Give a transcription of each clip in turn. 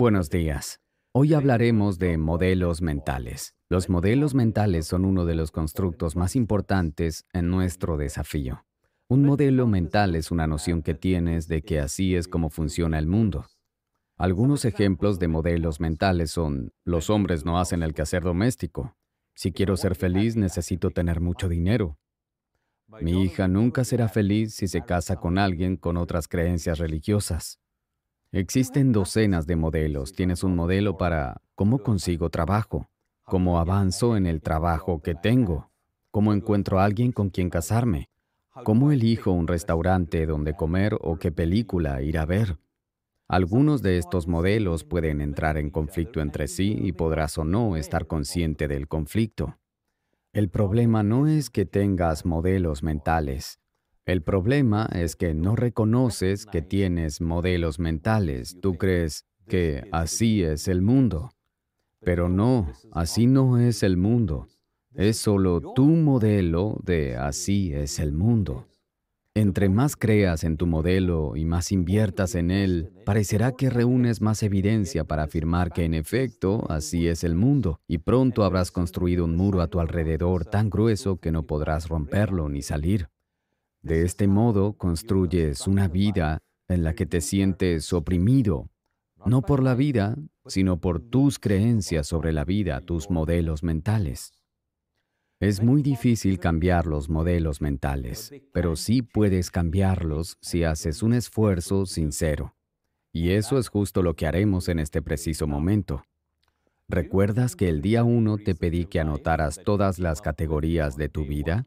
Buenos días. Hoy hablaremos de modelos mentales. Los modelos mentales son uno de los constructos más importantes en nuestro desafío. Un modelo mental es una noción que tienes de que así es como funciona el mundo. Algunos ejemplos de modelos mentales son, los hombres no hacen el quehacer doméstico. Si quiero ser feliz, necesito tener mucho dinero. Mi hija nunca será feliz si se casa con alguien con otras creencias religiosas. Existen docenas de modelos. Tienes un modelo para cómo consigo trabajo, cómo avanzo en el trabajo que tengo, cómo encuentro a alguien con quien casarme, cómo elijo un restaurante donde comer o qué película ir a ver. Algunos de estos modelos pueden entrar en conflicto entre sí y podrás o no estar consciente del conflicto. El problema no es que tengas modelos mentales, el problema es que no reconoces que tienes modelos mentales. Tú crees que así es el mundo. Pero no, así no es el mundo. Es solo tu modelo de así es el mundo. Entre más creas en tu modelo y más inviertas en él, parecerá que reúnes más evidencia para afirmar que en efecto así es el mundo, y pronto habrás construido un muro a tu alrededor tan grueso que no podrás romperlo ni salir. De este modo construyes una vida en la que te sientes oprimido, no por la vida, sino por tus creencias sobre la vida, tus modelos mentales. Es muy difícil cambiar los modelos mentales, pero sí puedes cambiarlos si haces un esfuerzo sincero. Y eso es justo lo que haremos en este preciso momento. ¿Recuerdas que el día uno te pedí que anotaras todas las categorías de tu vida?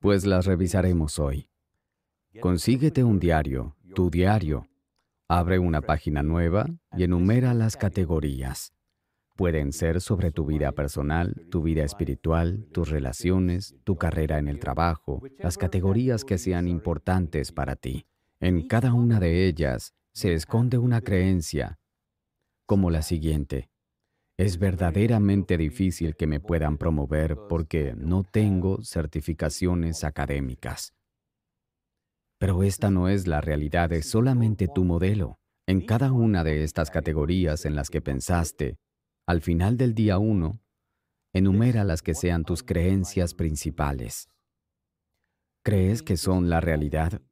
Pues las revisaremos hoy. Consíguete un diario, tu diario. Abre una página nueva y enumera las categorías. Pueden ser sobre tu vida personal, tu vida espiritual, tus relaciones, tu carrera en el trabajo, las categorías que sean importantes para ti. En cada una de ellas se esconde una creencia, como la siguiente. Es verdaderamente difícil que me puedan promover porque no tengo certificaciones académicas. Pero esta no es la realidad, es solamente tu modelo. En cada una de estas categorías en las que pensaste, al final del día uno, enumera las que sean tus creencias principales. ¿Crees que son la realidad?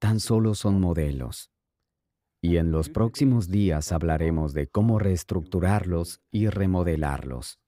Tan solo son modelos y en los próximos días hablaremos de cómo reestructurarlos y remodelarlos.